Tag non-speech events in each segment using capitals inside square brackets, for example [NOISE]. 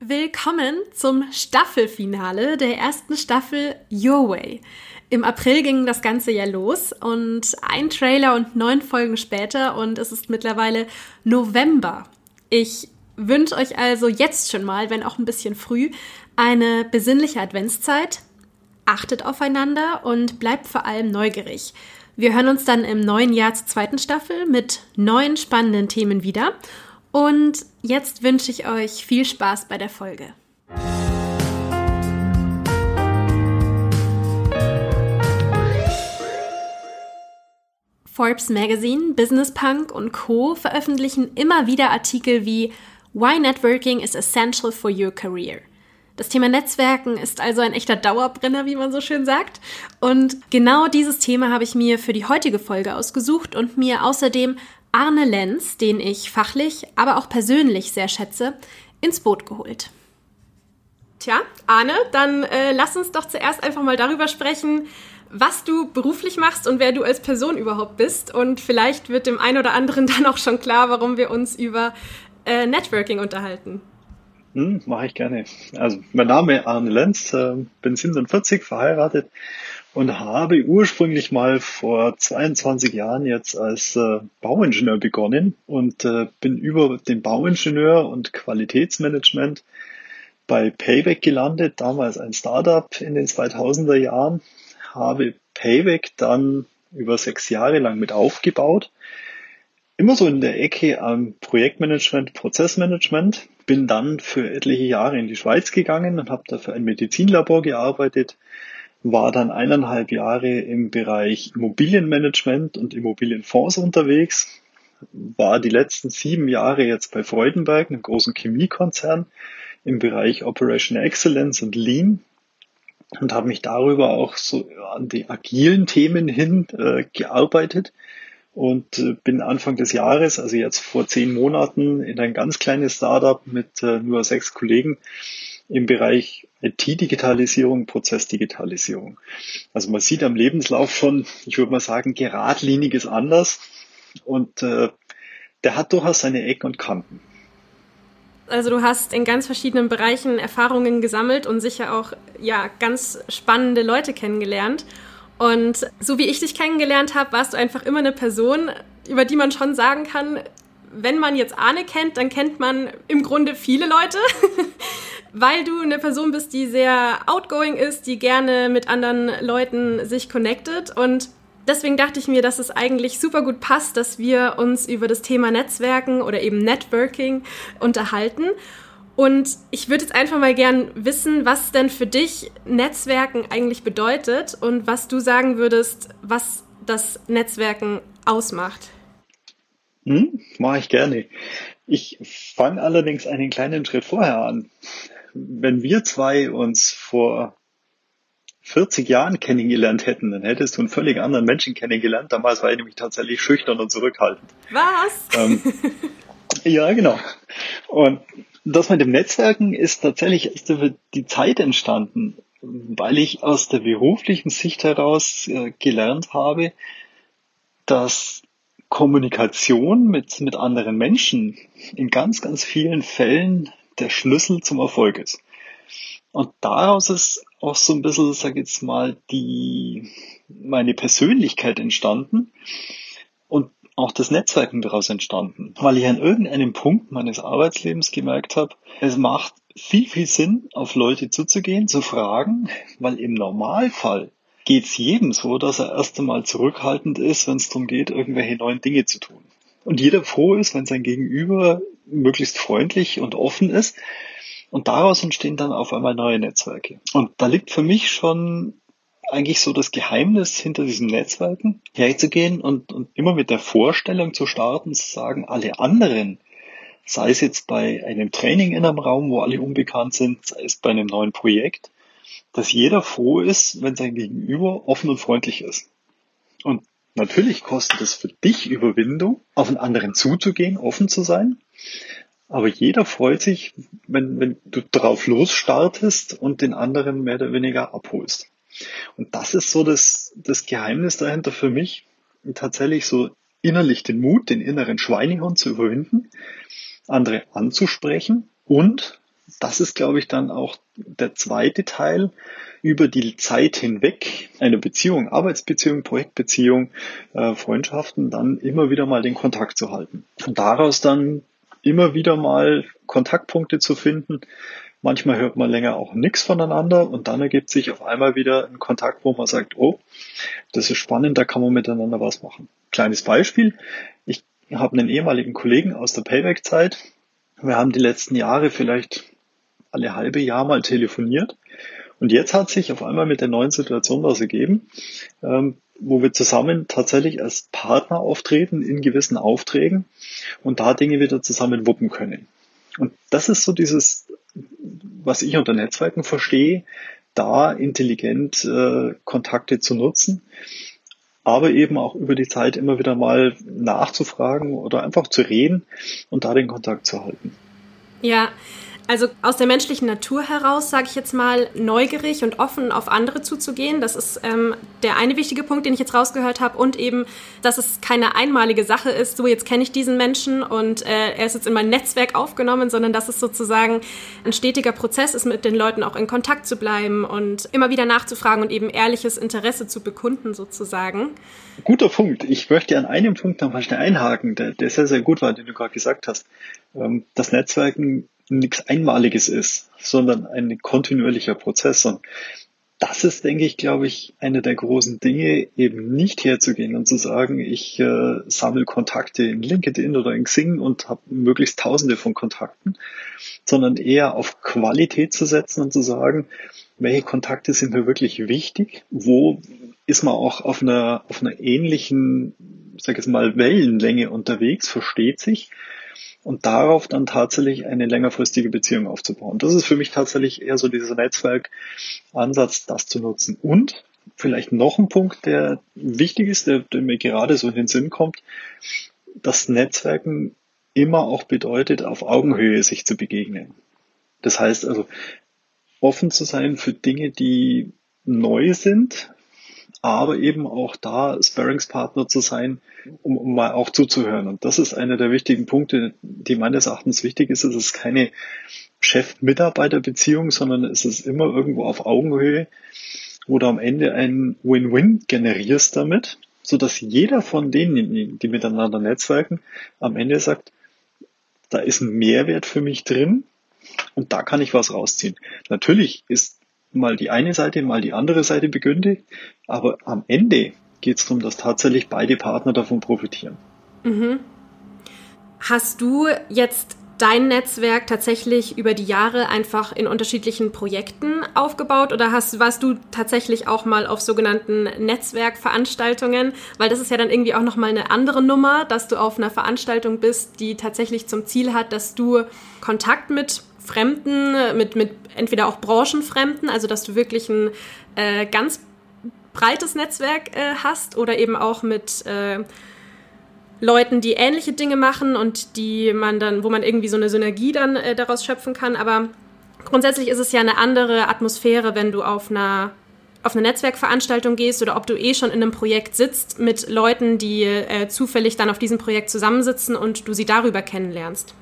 Willkommen zum Staffelfinale der ersten Staffel Your Way. Im April ging das Ganze ja los und ein Trailer und neun Folgen später und es ist mittlerweile November. Ich wünsche euch also jetzt schon mal, wenn auch ein bisschen früh, eine besinnliche Adventszeit. Achtet aufeinander und bleibt vor allem neugierig. Wir hören uns dann im neuen Jahr zur zweiten Staffel mit neuen spannenden Themen wieder. Und jetzt wünsche ich euch viel Spaß bei der Folge. Forbes Magazine, Business Punk und Co. veröffentlichen immer wieder Artikel wie Why Networking is Essential for Your Career. Das Thema Netzwerken ist also ein echter Dauerbrenner, wie man so schön sagt. Und genau dieses Thema habe ich mir für die heutige Folge ausgesucht und mir außerdem Arne Lenz, den ich fachlich, aber auch persönlich sehr schätze, ins Boot geholt. Tja, Arne, dann äh, lass uns doch zuerst einfach mal darüber sprechen, was du beruflich machst und wer du als Person überhaupt bist. Und vielleicht wird dem einen oder anderen [LAUGHS] dann auch schon klar, warum wir uns über äh, Networking unterhalten. Hm, Mache ich gerne. Also mein Name ist Arne Lenz, äh, bin 47, verheiratet, und habe ursprünglich mal vor 22 Jahren jetzt als äh, Bauingenieur begonnen und äh, bin über den Bauingenieur und Qualitätsmanagement bei Payback gelandet, damals ein Startup in den 2000er Jahren, habe Payback dann über sechs Jahre lang mit aufgebaut. Immer so in der Ecke am Projektmanagement, Prozessmanagement. Bin dann für etliche Jahre in die Schweiz gegangen und habe da für ein Medizinlabor gearbeitet, war dann eineinhalb Jahre im Bereich Immobilienmanagement und Immobilienfonds unterwegs, war die letzten sieben Jahre jetzt bei Freudenberg, einem großen Chemiekonzern, im Bereich Operational Excellence und Lean und habe mich darüber auch so an die agilen Themen hin äh, gearbeitet und äh, bin Anfang des Jahres, also jetzt vor zehn Monaten, in ein ganz kleines Startup mit äh, nur sechs Kollegen im Bereich IT-Digitalisierung, Prozessdigitalisierung. Also man sieht am Lebenslauf schon, ich würde mal sagen, geradlinig ist anders und äh, der hat durchaus seine Ecken und Kanten. Also du hast in ganz verschiedenen Bereichen Erfahrungen gesammelt und sicher auch ja ganz spannende Leute kennengelernt. Und so wie ich dich kennengelernt habe, warst du einfach immer eine Person, über die man schon sagen kann, wenn man jetzt Arne kennt, dann kennt man im Grunde viele Leute. [LAUGHS] weil du eine Person bist, die sehr outgoing ist, die gerne mit anderen Leuten sich connectet und deswegen dachte ich mir, dass es eigentlich super gut passt, dass wir uns über das Thema Netzwerken oder eben Networking unterhalten. Und ich würde jetzt einfach mal gern wissen, was denn für dich Netzwerken eigentlich bedeutet und was du sagen würdest, was das Netzwerken ausmacht. Hm, mache ich gerne. Ich fange allerdings einen kleinen Schritt vorher an wenn wir zwei uns vor 40 Jahren kennengelernt hätten, dann hättest du einen völlig anderen Menschen kennengelernt. Damals war ich nämlich tatsächlich schüchtern und zurückhaltend. Was? Ähm, [LAUGHS] ja, genau. Und das mit dem Netzwerken ist tatsächlich erst über die Zeit entstanden, weil ich aus der beruflichen Sicht heraus äh, gelernt habe, dass Kommunikation mit, mit anderen Menschen in ganz, ganz vielen Fällen der Schlüssel zum Erfolg ist. Und daraus ist auch so ein bisschen, sag ich jetzt mal, die, meine Persönlichkeit entstanden und auch das Netzwerken daraus entstanden, weil ich an irgendeinem Punkt meines Arbeitslebens gemerkt habe, es macht viel, viel Sinn, auf Leute zuzugehen, zu fragen, weil im Normalfall geht es jedem so, dass er erst einmal zurückhaltend ist, wenn es darum geht, irgendwelche neuen Dinge zu tun. Und jeder froh ist, wenn sein Gegenüber möglichst freundlich und offen ist. Und daraus entstehen dann auf einmal neue Netzwerke. Und da liegt für mich schon eigentlich so das Geheimnis hinter diesen Netzwerken, herzugehen und, und immer mit der Vorstellung zu starten, zu sagen, alle anderen, sei es jetzt bei einem Training in einem Raum, wo alle unbekannt sind, sei es bei einem neuen Projekt, dass jeder froh ist, wenn sein Gegenüber offen und freundlich ist. Und natürlich kostet es für dich Überwindung, auf einen anderen zuzugehen, offen zu sein. Aber jeder freut sich, wenn, wenn du drauf losstartest und den anderen mehr oder weniger abholst. Und das ist so das, das Geheimnis dahinter für mich, tatsächlich so innerlich den Mut, den inneren Schweinehund zu überwinden, andere anzusprechen und das ist, glaube ich, dann auch der zweite Teil, über die Zeit hinweg eine Beziehung, Arbeitsbeziehung, Projektbeziehung, äh, Freundschaften, dann immer wieder mal den Kontakt zu halten. Und daraus dann immer wieder mal Kontaktpunkte zu finden. Manchmal hört man länger auch nichts voneinander und dann ergibt sich auf einmal wieder ein Kontakt, wo man sagt, oh, das ist spannend, da kann man miteinander was machen. Kleines Beispiel. Ich habe einen ehemaligen Kollegen aus der Payback-Zeit. Wir haben die letzten Jahre vielleicht alle halbe Jahr mal telefoniert. Und jetzt hat sich auf einmal mit der neuen Situation was ergeben, ähm, wo wir zusammen tatsächlich als Partner auftreten in gewissen Aufträgen und da Dinge wieder zusammen wuppen können. Und das ist so dieses, was ich unter Netzwerken verstehe, da intelligent äh, Kontakte zu nutzen, aber eben auch über die Zeit immer wieder mal nachzufragen oder einfach zu reden und da den Kontakt zu halten. Ja, also aus der menschlichen Natur heraus, sage ich jetzt mal, neugierig und offen auf andere zuzugehen. Das ist ähm, der eine wichtige Punkt, den ich jetzt rausgehört habe. Und eben, dass es keine einmalige Sache ist, so jetzt kenne ich diesen Menschen und äh, er ist jetzt in mein Netzwerk aufgenommen, sondern dass es sozusagen ein stetiger Prozess ist, mit den Leuten auch in Kontakt zu bleiben und immer wieder nachzufragen und eben ehrliches Interesse zu bekunden sozusagen. Guter Punkt. Ich möchte an einem Punkt noch mal schnell einhaken, der, der sehr, sehr gut war, den du gerade gesagt hast. Ähm, das Netzwerken nichts Einmaliges ist, sondern ein kontinuierlicher Prozess. Und das ist, denke ich, glaube ich, eine der großen Dinge, eben nicht herzugehen und zu sagen, ich äh, sammle Kontakte in LinkedIn oder in Xing und habe möglichst tausende von Kontakten, sondern eher auf Qualität zu setzen und zu sagen, welche Kontakte sind mir wirklich wichtig, wo ist man auch auf einer, auf einer ähnlichen, sag ich mal, Wellenlänge unterwegs, versteht sich und darauf dann tatsächlich eine längerfristige Beziehung aufzubauen. Das ist für mich tatsächlich eher so dieser Netzwerkansatz, das zu nutzen. Und vielleicht noch ein Punkt, der wichtig ist, der, der mir gerade so in den Sinn kommt, dass Netzwerken immer auch bedeutet, auf Augenhöhe sich zu begegnen. Das heißt also, offen zu sein für Dinge, die neu sind, aber eben auch da Sparringspartner zu sein, um, um mal auch zuzuhören. Und das ist einer der wichtigen Punkte, die meines Erachtens wichtig ist. Es ist keine Chef-Mitarbeiter-Beziehung, sondern es ist immer irgendwo auf Augenhöhe, wo du am Ende ein Win-Win generierst damit, so dass jeder von denen, die miteinander netzwerken, am Ende sagt, da ist ein Mehrwert für mich drin und da kann ich was rausziehen. Natürlich ist mal die eine Seite, mal die andere Seite begünstigt. Aber am Ende geht es darum, dass tatsächlich beide Partner davon profitieren. Mhm. Hast du jetzt dein Netzwerk tatsächlich über die Jahre einfach in unterschiedlichen Projekten aufgebaut oder hast, warst du tatsächlich auch mal auf sogenannten Netzwerkveranstaltungen? Weil das ist ja dann irgendwie auch nochmal eine andere Nummer, dass du auf einer Veranstaltung bist, die tatsächlich zum Ziel hat, dass du Kontakt mit Fremden, mit, mit entweder auch Branchenfremden, also dass du wirklich ein äh, ganz breites Netzwerk äh, hast oder eben auch mit äh, Leuten, die ähnliche Dinge machen und die man dann, wo man irgendwie so eine Synergie dann äh, daraus schöpfen kann. Aber grundsätzlich ist es ja eine andere Atmosphäre, wenn du auf einer auf eine Netzwerkveranstaltung gehst oder ob du eh schon in einem Projekt sitzt mit Leuten, die äh, zufällig dann auf diesem Projekt zusammensitzen und du sie darüber kennenlernst.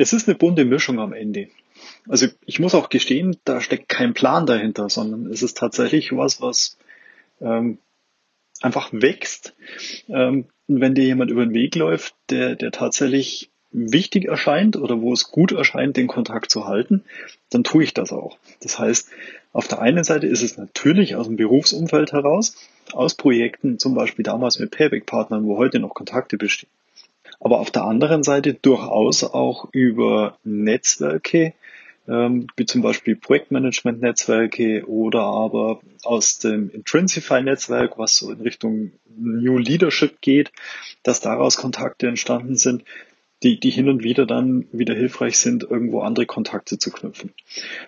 Es ist eine bunte Mischung am Ende. Also ich muss auch gestehen, da steckt kein Plan dahinter, sondern es ist tatsächlich was, was ähm, einfach wächst. Ähm, wenn dir jemand über den Weg läuft, der, der tatsächlich wichtig erscheint oder wo es gut erscheint, den Kontakt zu halten, dann tue ich das auch. Das heißt, auf der einen Seite ist es natürlich aus dem Berufsumfeld heraus, aus Projekten, zum Beispiel damals mit Payback-Partnern, wo heute noch Kontakte bestehen aber auf der anderen Seite durchaus auch über Netzwerke, ähm, wie zum Beispiel Projektmanagement-Netzwerke oder aber aus dem Intrinsify-Netzwerk, was so in Richtung New Leadership geht, dass daraus Kontakte entstanden sind, die, die hin und wieder dann wieder hilfreich sind, irgendwo andere Kontakte zu knüpfen.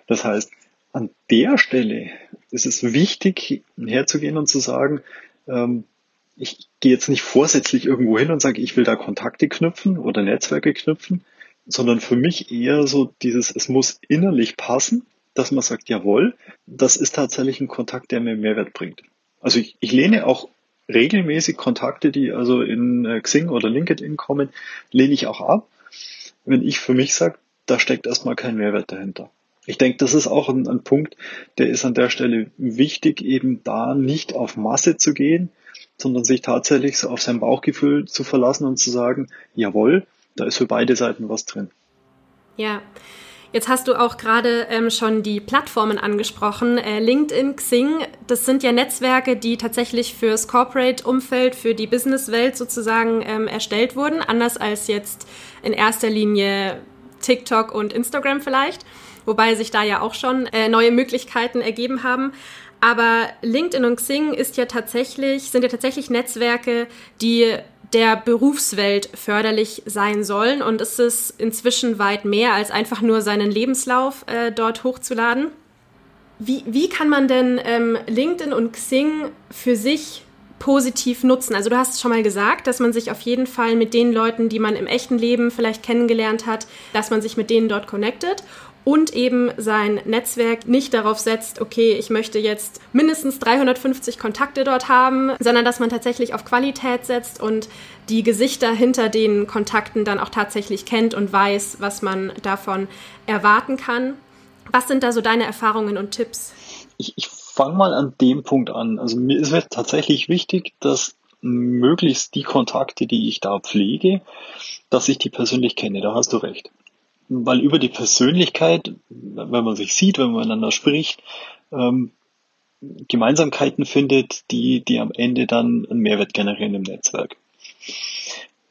Das heißt, an der Stelle ist es wichtig, herzugehen und zu sagen, ähm, ich gehe jetzt nicht vorsätzlich irgendwo hin und sage, ich will da Kontakte knüpfen oder Netzwerke knüpfen, sondern für mich eher so dieses, es muss innerlich passen, dass man sagt, jawohl, das ist tatsächlich ein Kontakt, der mir Mehrwert bringt. Also ich, ich lehne auch regelmäßig Kontakte, die also in äh, Xing oder LinkedIn kommen, lehne ich auch ab. Wenn ich für mich sage, da steckt erstmal kein Mehrwert dahinter. Ich denke, das ist auch ein, ein, Punkt, der ist an der Stelle wichtig, eben da nicht auf Masse zu gehen, sondern sich tatsächlich auf sein Bauchgefühl zu verlassen und zu sagen, jawohl, da ist für beide Seiten was drin. Ja, Jetzt hast du auch gerade ähm, schon die Plattformen angesprochen. Äh, LinkedIn, Xing, das sind ja Netzwerke, die tatsächlich fürs Corporate-Umfeld, für die Business-Welt sozusagen ähm, erstellt wurden, anders als jetzt in erster Linie TikTok und Instagram vielleicht, wobei sich da ja auch schon äh, neue Möglichkeiten ergeben haben. Aber LinkedIn und Xing ist ja tatsächlich, sind ja tatsächlich Netzwerke, die der Berufswelt förderlich sein sollen. Und es ist inzwischen weit mehr als einfach nur seinen Lebenslauf äh, dort hochzuladen. Wie, wie kann man denn ähm, LinkedIn und Xing für sich positiv nutzen? Also du hast schon mal gesagt, dass man sich auf jeden Fall mit den Leuten, die man im echten Leben vielleicht kennengelernt hat, dass man sich mit denen dort connectet und eben sein Netzwerk nicht darauf setzt, okay, ich möchte jetzt mindestens 350 Kontakte dort haben, sondern dass man tatsächlich auf Qualität setzt und die Gesichter hinter den Kontakten dann auch tatsächlich kennt und weiß, was man davon erwarten kann. Was sind da so deine Erfahrungen und Tipps? Ich, ich fange mal an dem Punkt an. Also mir ist es tatsächlich wichtig, dass möglichst die Kontakte, die ich da pflege, dass ich die persönlich kenne. Da hast du recht weil über die Persönlichkeit, wenn man sich sieht, wenn man miteinander spricht, ähm, Gemeinsamkeiten findet, die, die am Ende dann einen Mehrwert generieren im Netzwerk.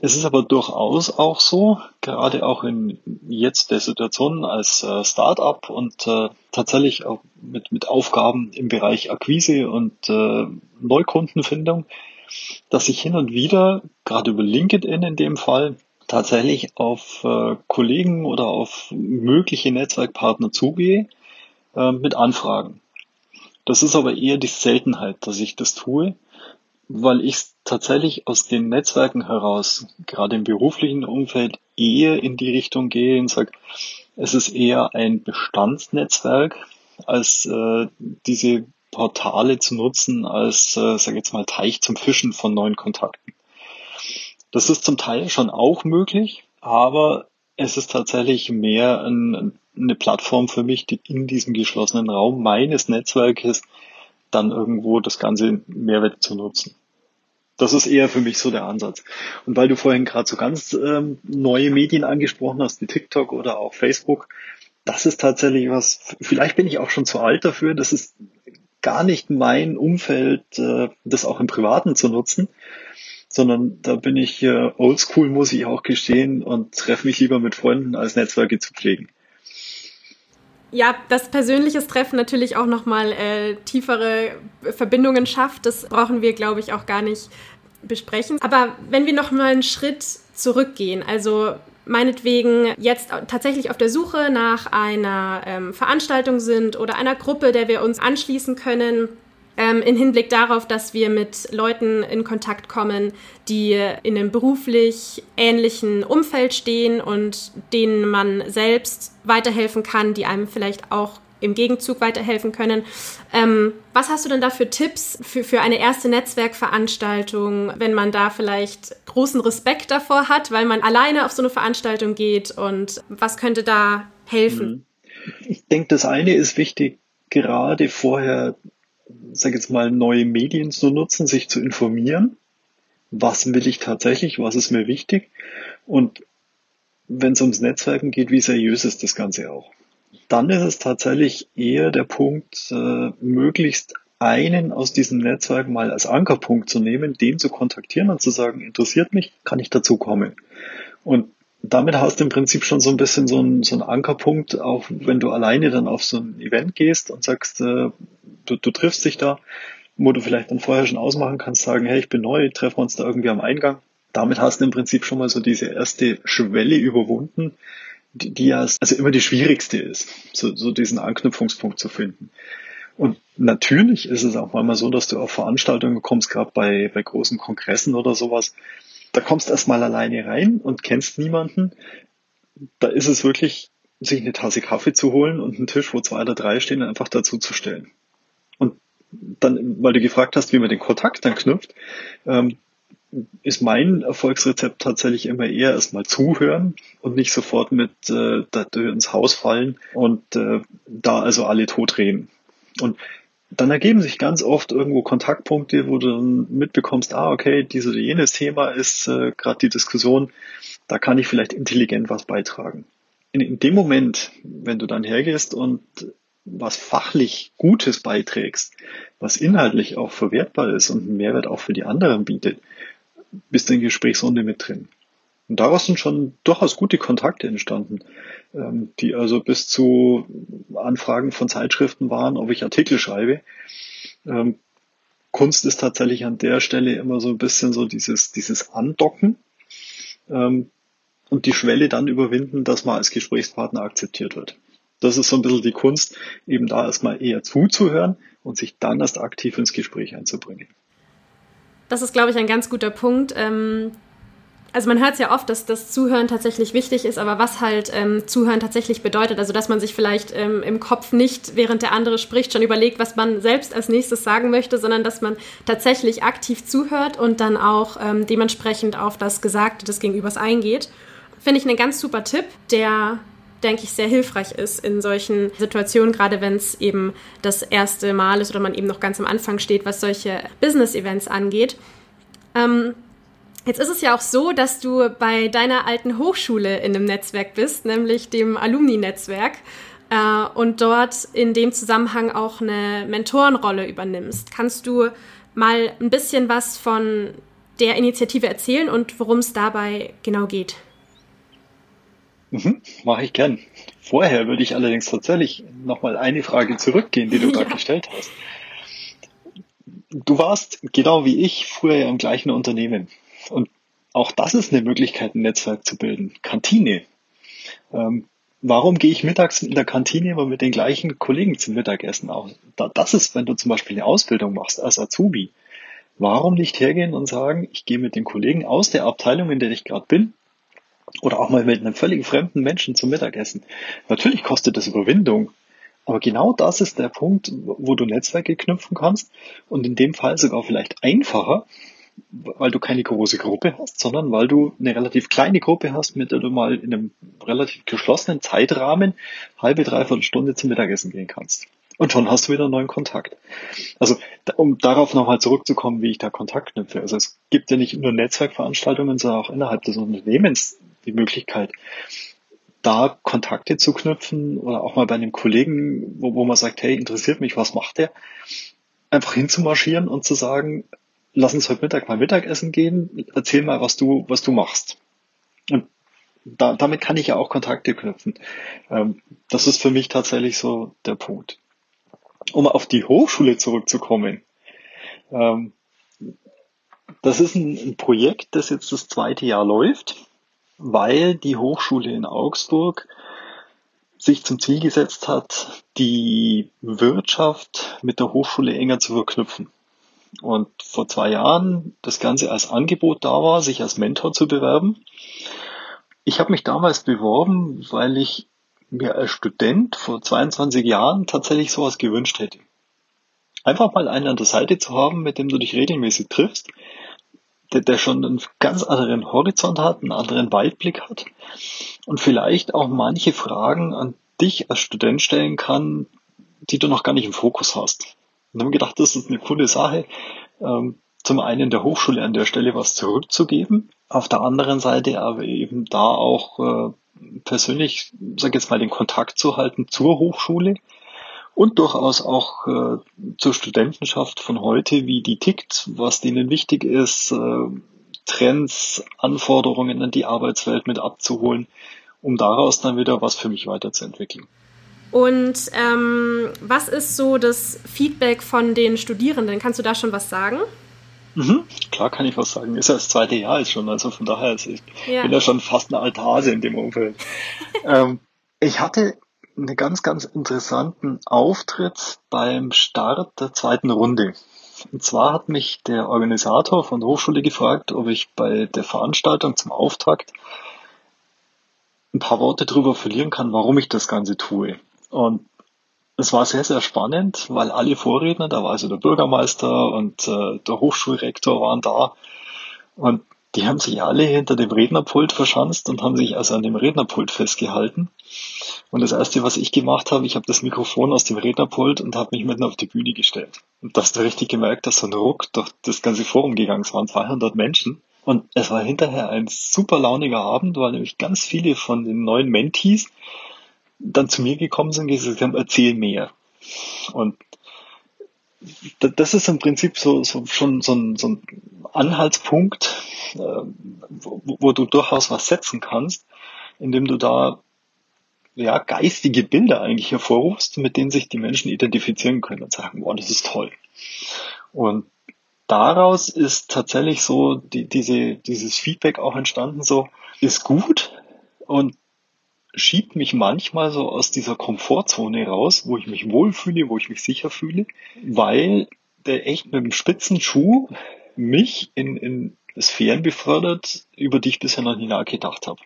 Es ist aber durchaus auch so, gerade auch in jetzt der Situation als äh, Start-up und äh, tatsächlich auch mit, mit Aufgaben im Bereich Akquise und äh, Neukundenfindung, dass ich hin und wieder, gerade über LinkedIn in dem Fall, tatsächlich auf äh, Kollegen oder auf mögliche Netzwerkpartner zugehe äh, mit Anfragen. Das ist aber eher die Seltenheit, dass ich das tue, weil ich tatsächlich aus den Netzwerken heraus, gerade im beruflichen Umfeld, eher in die Richtung gehe und sage, es ist eher ein Bestandsnetzwerk, als äh, diese Portale zu nutzen, als, äh, sag jetzt mal, Teich zum Fischen von neuen Kontakten. Das ist zum Teil schon auch möglich, aber es ist tatsächlich mehr ein, eine Plattform für mich, die in diesem geschlossenen Raum meines Netzwerkes dann irgendwo das ganze Mehrwert zu nutzen. Das ist eher für mich so der Ansatz. Und weil du vorhin gerade so ganz ähm, neue Medien angesprochen hast, wie TikTok oder auch Facebook, das ist tatsächlich was, vielleicht bin ich auch schon zu alt dafür, das ist gar nicht mein Umfeld, äh, das auch im Privaten zu nutzen sondern da bin ich äh, oldschool, muss ich auch gestehen, und treffe mich lieber mit Freunden, als Netzwerke zu pflegen. Ja, das persönliches Treffen natürlich auch nochmal äh, tiefere Verbindungen schafft. Das brauchen wir, glaube ich, auch gar nicht besprechen. Aber wenn wir nochmal einen Schritt zurückgehen, also meinetwegen jetzt tatsächlich auf der Suche nach einer ähm, Veranstaltung sind oder einer Gruppe, der wir uns anschließen können, ähm, in Hinblick darauf, dass wir mit Leuten in Kontakt kommen, die in einem beruflich ähnlichen Umfeld stehen und denen man selbst weiterhelfen kann, die einem vielleicht auch im Gegenzug weiterhelfen können. Ähm, was hast du denn da für Tipps für, für eine erste Netzwerkveranstaltung, wenn man da vielleicht großen Respekt davor hat, weil man alleine auf so eine Veranstaltung geht und was könnte da helfen? Mhm. Ich denke, das eine ist wichtig, gerade vorher sage jetzt mal, neue Medien zu nutzen, sich zu informieren. Was will ich tatsächlich? Was ist mir wichtig? Und wenn es ums Netzwerken geht, wie seriös ist das Ganze auch? Dann ist es tatsächlich eher der Punkt, äh, möglichst einen aus diesem Netzwerk mal als Ankerpunkt zu nehmen, den zu kontaktieren und zu sagen, interessiert mich, kann ich dazu kommen. Und damit hast du im Prinzip schon so ein bisschen so einen, so einen Ankerpunkt, auch wenn du alleine dann auf so ein Event gehst und sagst, äh, du, du triffst dich da, wo du vielleicht dann vorher schon ausmachen kannst, sagen, hey, ich bin neu, treffen wir uns da irgendwie am Eingang. Damit hast du im Prinzip schon mal so diese erste Schwelle überwunden, die, die ja also immer die schwierigste ist, so, so diesen Anknüpfungspunkt zu finden. Und natürlich ist es auch manchmal so, dass du auf Veranstaltungen kommst, gerade bei, bei großen Kongressen oder sowas, da kommst du erstmal alleine rein und kennst niemanden. Da ist es wirklich, sich eine Tasse Kaffee zu holen und einen Tisch, wo zwei oder drei stehen, einfach dazu zu stellen. Und dann, weil du gefragt hast, wie man den Kontakt dann knüpft, ähm, ist mein Erfolgsrezept tatsächlich immer eher erstmal zuhören und nicht sofort mit äh, ins Haus fallen und äh, da also alle tot reden. Und dann ergeben sich ganz oft irgendwo Kontaktpunkte, wo du dann mitbekommst, ah, okay, dieses oder jenes Thema ist äh, gerade die Diskussion, da kann ich vielleicht intelligent was beitragen. In, in dem Moment, wenn du dann hergehst und was fachlich Gutes beiträgst, was inhaltlich auch verwertbar ist und einen Mehrwert auch für die anderen bietet, bist du in Gesprächsrunde mit drin. Und daraus sind schon durchaus gute Kontakte entstanden, ähm, die also bis zu Anfragen von Zeitschriften waren, ob ich Artikel schreibe. Ähm, Kunst ist tatsächlich an der Stelle immer so ein bisschen so dieses, dieses Andocken ähm, und die Schwelle dann überwinden, dass man als Gesprächspartner akzeptiert wird. Das ist so ein bisschen die Kunst, eben da erstmal eher zuzuhören und sich dann erst aktiv ins Gespräch einzubringen. Das ist, glaube ich, ein ganz guter Punkt. Also man hört es ja oft, dass das Zuhören tatsächlich wichtig ist, aber was halt ähm, Zuhören tatsächlich bedeutet, also dass man sich vielleicht ähm, im Kopf nicht, während der andere spricht, schon überlegt, was man selbst als nächstes sagen möchte, sondern dass man tatsächlich aktiv zuhört und dann auch ähm, dementsprechend auf das Gesagte des Gegenübers eingeht. Finde ich einen ganz super Tipp, der denke ich, sehr hilfreich ist in solchen Situationen, gerade wenn es eben das erste Mal ist oder man eben noch ganz am Anfang steht, was solche Business-Events angeht. Ähm, Jetzt ist es ja auch so, dass du bei deiner alten Hochschule in einem Netzwerk bist, nämlich dem Alumni-Netzwerk, äh, und dort in dem Zusammenhang auch eine Mentorenrolle übernimmst. Kannst du mal ein bisschen was von der Initiative erzählen und worum es dabei genau geht? Mhm, Mache ich gern. Vorher würde ich allerdings tatsächlich nochmal eine Frage zurückgehen, die du [LAUGHS] ja. gerade gestellt hast. Du warst genau wie ich früher ja im gleichen Unternehmen. Und auch das ist eine Möglichkeit, ein Netzwerk zu bilden. Kantine. Ähm, warum gehe ich mittags in der Kantine immer mit den gleichen Kollegen zum Mittagessen? Auch das ist, wenn du zum Beispiel eine Ausbildung machst als Azubi. Warum nicht hergehen und sagen, ich gehe mit den Kollegen aus der Abteilung, in der ich gerade bin, oder auch mal mit einem völlig fremden Menschen zum Mittagessen. Natürlich kostet das Überwindung. Aber genau das ist der Punkt, wo du Netzwerke knüpfen kannst und in dem Fall sogar vielleicht einfacher, weil du keine große Gruppe hast, sondern weil du eine relativ kleine Gruppe hast, mit der du mal in einem relativ geschlossenen Zeitrahmen halbe, dreiviertel Stunde zum Mittagessen gehen kannst. Und schon hast du wieder einen neuen Kontakt. Also, um darauf nochmal zurückzukommen, wie ich da Kontakt knüpfe. Also, es gibt ja nicht nur Netzwerkveranstaltungen, sondern auch innerhalb des Unternehmens die Möglichkeit, da Kontakte zu knüpfen oder auch mal bei einem Kollegen, wo, wo man sagt, hey, interessiert mich, was macht der? Einfach hinzumarschieren und zu sagen, lass uns heute Mittag mal Mittagessen gehen, erzähl mal, was du, was du machst. Und da, damit kann ich ja auch Kontakte knüpfen. Ähm, das ist für mich tatsächlich so der Punkt. Um auf die Hochschule zurückzukommen. Ähm, das ist ein, ein Projekt, das jetzt das zweite Jahr läuft weil die Hochschule in Augsburg sich zum Ziel gesetzt hat, die Wirtschaft mit der Hochschule enger zu verknüpfen. Und vor zwei Jahren das Ganze als Angebot da war, sich als Mentor zu bewerben. Ich habe mich damals beworben, weil ich mir als Student vor 22 Jahren tatsächlich sowas gewünscht hätte. Einfach mal einen an der Seite zu haben, mit dem du dich regelmäßig triffst, der, der schon einen ganz anderen Horizont hat, einen anderen Weitblick hat und vielleicht auch manche Fragen an dich als Student stellen kann, die du noch gar nicht im Fokus hast. Und haben gedacht, das ist eine coole Sache, ähm, zum einen der Hochschule an der Stelle was zurückzugeben, auf der anderen Seite aber eben da auch äh, persönlich, sag jetzt mal, den Kontakt zu halten zur Hochschule, und durchaus auch äh, zur Studentenschaft von heute, wie die tickt, was denen wichtig ist, äh, Trends, Anforderungen an die Arbeitswelt mit abzuholen, um daraus dann wieder was für mich weiterzuentwickeln. Und ähm, was ist so das Feedback von den Studierenden? Kannst du da schon was sagen? Mhm, klar kann ich was sagen. Ist ja das zweite Jahr jetzt schon, also von daher also ich ja. bin ja schon fast eine Altase in dem Umfeld. [LAUGHS] ähm, ich hatte einen ganz, ganz interessanten Auftritt beim Start der zweiten Runde. Und zwar hat mich der Organisator von der Hochschule gefragt, ob ich bei der Veranstaltung zum Auftakt ein paar Worte darüber verlieren kann, warum ich das Ganze tue. Und es war sehr, sehr spannend, weil alle Vorredner, da war also der Bürgermeister und äh, der Hochschulrektor waren da. Und die haben sich alle hinter dem Rednerpult verschanzt und haben sich also an dem Rednerpult festgehalten. Und das Erste, was ich gemacht habe, ich habe das Mikrofon aus dem Rednerpult und habe mich mitten auf die Bühne gestellt. Und da hast du richtig gemerkt, dass so ein Ruck durch das ganze Forum gegangen ist. Es waren 200 Menschen. Und es war hinterher ein super launiger Abend, weil nämlich ganz viele von den neuen Mentees dann zu mir gekommen sind und gesagt haben, erzähl mehr. Und das ist im Prinzip so, so schon so ein, so ein Anhaltspunkt, äh, wo, wo du durchaus was setzen kannst, indem du da ja, geistige Bilder eigentlich hervorrufst, mit denen sich die Menschen identifizieren können und sagen, wow, das ist toll. Und daraus ist tatsächlich so die, diese, dieses Feedback auch entstanden, so ist gut und schiebt mich manchmal so aus dieser Komfortzone raus, wo ich mich wohlfühle, wo ich mich sicher fühle, weil der echt mit dem spitzen Schuh mich in, in Sphären befördert, über die ich bisher noch nie nachgedacht habe.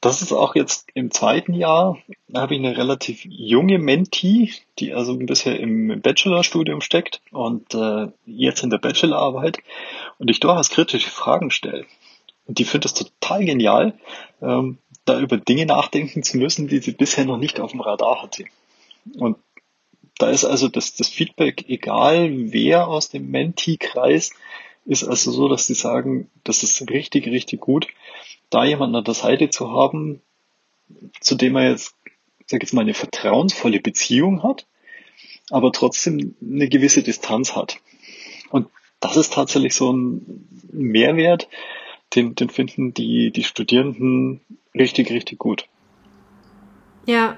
Das ist auch jetzt im zweiten Jahr, da habe ich eine relativ junge Mentee, die also bisher im Bachelorstudium steckt und äh, jetzt in der Bachelorarbeit und ich durchaus kritische Fragen stelle. Und die findet es total genial, ähm, da über Dinge nachdenken zu müssen, die sie bisher noch nicht auf dem Radar hatte. Und da ist also das, das Feedback, egal wer aus dem Mentee-Kreis, ist also so, dass sie sagen, das ist richtig, richtig gut, da jemanden an der Seite zu haben, zu dem man jetzt, sag jetzt mal, eine vertrauensvolle Beziehung hat, aber trotzdem eine gewisse Distanz hat. Und das ist tatsächlich so ein Mehrwert, den, den finden die, die Studierenden richtig, richtig gut. Ja,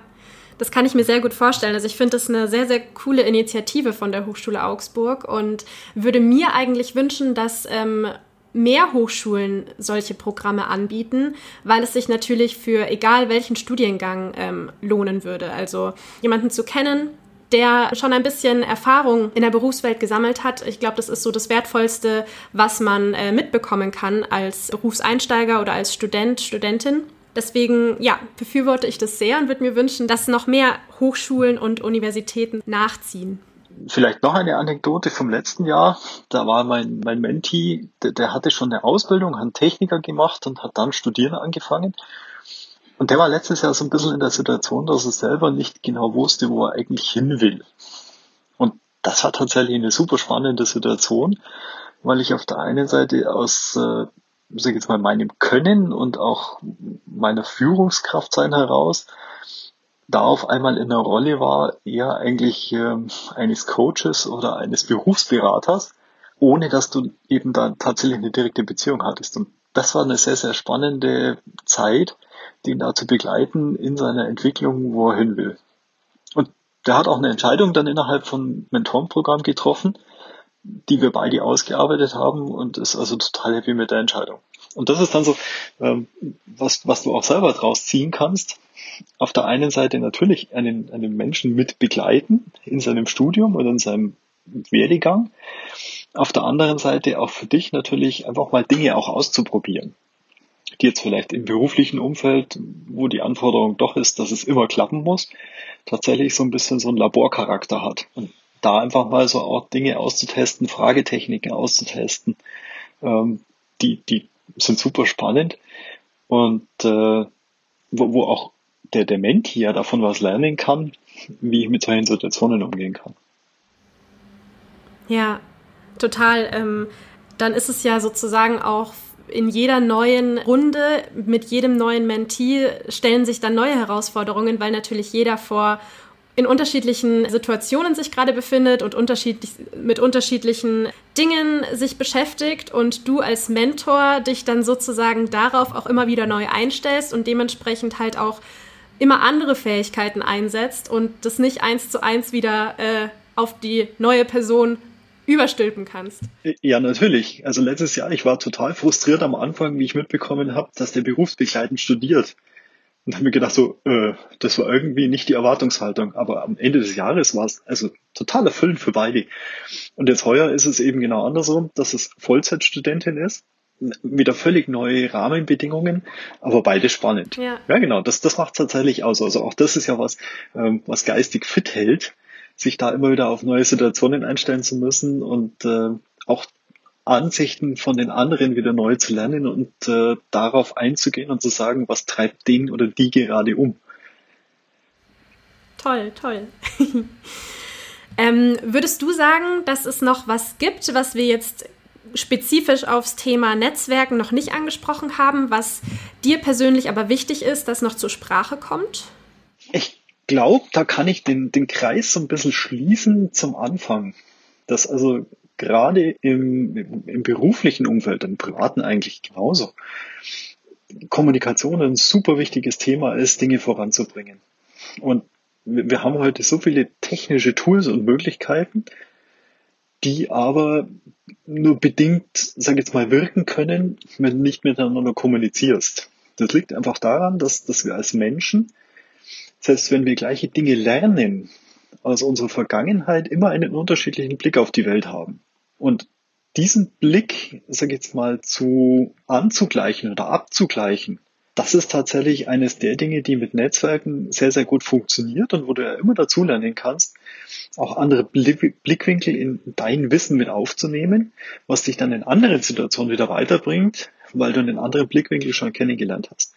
das kann ich mir sehr gut vorstellen. Also ich finde das eine sehr, sehr coole Initiative von der Hochschule Augsburg und würde mir eigentlich wünschen, dass ähm, mehr Hochschulen solche Programme anbieten, weil es sich natürlich für egal welchen Studiengang ähm, lohnen würde. Also jemanden zu kennen, der schon ein bisschen Erfahrung in der Berufswelt gesammelt hat. Ich glaube, das ist so das Wertvollste, was man äh, mitbekommen kann als Berufseinsteiger oder als Student, Studentin. Deswegen, ja, befürworte ich das sehr und würde mir wünschen, dass noch mehr Hochschulen und Universitäten nachziehen. Vielleicht noch eine Anekdote vom letzten Jahr. Da war mein, mein Menti, der, der hatte schon eine Ausbildung, hat Techniker gemacht und hat dann studieren angefangen. Und der war letztes Jahr so ein bisschen in der Situation, dass er selber nicht genau wusste, wo er eigentlich hin will. Und das war tatsächlich eine super spannende Situation, weil ich auf der einen Seite aus, äh, sag ich jetzt mal, meinem Können und auch meiner Führungskraft sein heraus da auf einmal in der Rolle war, eher eigentlich äh, eines Coaches oder eines Berufsberaters, ohne dass du eben da tatsächlich eine direkte Beziehung hattest. Und das war eine sehr, sehr spannende Zeit, den da zu begleiten in seiner Entwicklung, wo er hin will. Und der hat auch eine Entscheidung dann innerhalb von Mentorenprogramm getroffen, die wir beide ausgearbeitet haben und ist also total happy mit der Entscheidung. Und das ist dann so, ähm, was, was du auch selber draus ziehen kannst. Auf der einen Seite natürlich einen, einen Menschen mit begleiten in seinem Studium oder in seinem Werdegang. Auf der anderen Seite auch für dich natürlich einfach mal Dinge auch auszuprobieren die jetzt vielleicht im beruflichen Umfeld, wo die Anforderung doch ist, dass es immer klappen muss, tatsächlich so ein bisschen so einen Laborcharakter hat. Und da einfach mal so auch Dinge auszutesten, Fragetechniken auszutesten, ähm, die, die sind super spannend und äh, wo, wo auch der, der Menti ja davon was lernen kann, wie ich mit solchen Situationen umgehen kann. Ja, total. Ähm, dann ist es ja sozusagen auch in jeder neuen Runde mit jedem neuen Mentee stellen sich dann neue Herausforderungen, weil natürlich jeder vor in unterschiedlichen Situationen sich gerade befindet und unterschiedlich, mit unterschiedlichen Dingen sich beschäftigt und du als Mentor dich dann sozusagen darauf auch immer wieder neu einstellst und dementsprechend halt auch immer andere Fähigkeiten einsetzt und das nicht eins zu eins wieder äh, auf die neue Person überstülpen kannst. Ja, natürlich. Also letztes Jahr, ich war total frustriert am Anfang, wie ich mitbekommen habe, dass der berufsbegleitend studiert. Und habe mir gedacht, so, äh, das war irgendwie nicht die Erwartungshaltung. Aber am Ende des Jahres war es also total erfüllend für beide. Und jetzt heuer ist es eben genau andersrum, dass es Vollzeitstudentin ist wieder völlig neue Rahmenbedingungen, aber beide spannend. Ja, ja genau, das, das macht tatsächlich aus. Also auch das ist ja was, ähm, was geistig fit hält sich da immer wieder auf neue Situationen einstellen zu müssen und äh, auch Ansichten von den anderen wieder neu zu lernen und äh, darauf einzugehen und zu sagen, was treibt den oder die gerade um. Toll, toll. [LAUGHS] ähm, würdest du sagen, dass es noch was gibt, was wir jetzt spezifisch aufs Thema Netzwerken noch nicht angesprochen haben, was dir persönlich aber wichtig ist, dass noch zur Sprache kommt? Ich glaube, da kann ich den, den Kreis so ein bisschen schließen zum Anfang. Dass also gerade im, im, beruflichen Umfeld, im privaten eigentlich genauso, Kommunikation ein super wichtiges Thema ist, Dinge voranzubringen. Und wir haben heute so viele technische Tools und Möglichkeiten, die aber nur bedingt, sag ich jetzt mal, wirken können, wenn du nicht miteinander kommunizierst. Das liegt einfach daran, dass, dass wir als Menschen, selbst wenn wir gleiche Dinge lernen, aus unserer Vergangenheit immer einen unterschiedlichen Blick auf die Welt haben. Und diesen Blick, sag ich jetzt mal, zu anzugleichen oder abzugleichen, das ist tatsächlich eines der Dinge, die mit Netzwerken sehr, sehr gut funktioniert und wo du ja immer dazulernen kannst, auch andere Blickwinkel in dein Wissen mit aufzunehmen, was dich dann in anderen Situationen wieder weiterbringt, weil du einen anderen Blickwinkel schon kennengelernt hast.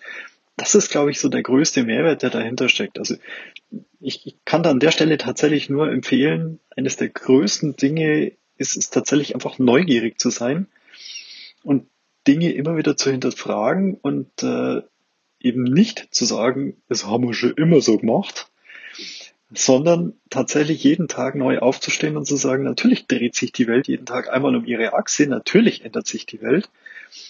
Das ist, glaube ich, so der größte Mehrwert, der dahinter steckt. Also ich, ich kann da an der Stelle tatsächlich nur empfehlen, eines der größten Dinge ist es tatsächlich einfach neugierig zu sein und Dinge immer wieder zu hinterfragen und äh, eben nicht zu sagen, das haben wir schon immer so gemacht, sondern tatsächlich jeden Tag neu aufzustehen und zu sagen, natürlich dreht sich die Welt jeden Tag einmal um ihre Achse, natürlich ändert sich die Welt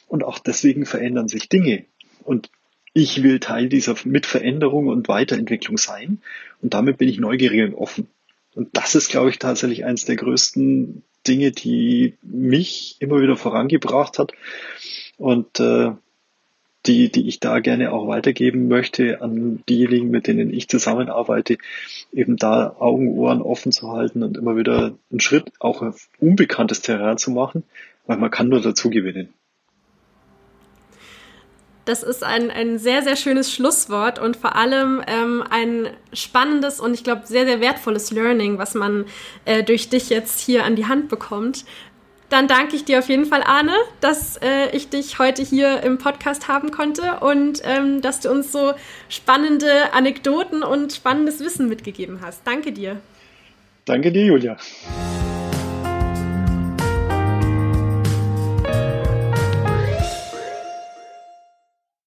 und auch deswegen verändern sich Dinge. Und ich will Teil dieser Mitveränderung und Weiterentwicklung sein und damit bin ich neugierig und offen. Und das ist, glaube ich, tatsächlich eines der größten Dinge, die mich immer wieder vorangebracht hat und äh, die, die ich da gerne auch weitergeben möchte an diejenigen, mit denen ich zusammenarbeite, eben da Augen, Ohren offen zu halten und immer wieder einen Schritt auch auf unbekanntes Terrain zu machen, weil man kann nur dazu gewinnen. Das ist ein, ein sehr, sehr schönes Schlusswort und vor allem ähm, ein spannendes und ich glaube sehr, sehr wertvolles Learning, was man äh, durch dich jetzt hier an die Hand bekommt. Dann danke ich dir auf jeden Fall, Arne, dass äh, ich dich heute hier im Podcast haben konnte und ähm, dass du uns so spannende Anekdoten und spannendes Wissen mitgegeben hast. Danke dir. Danke dir, Julia.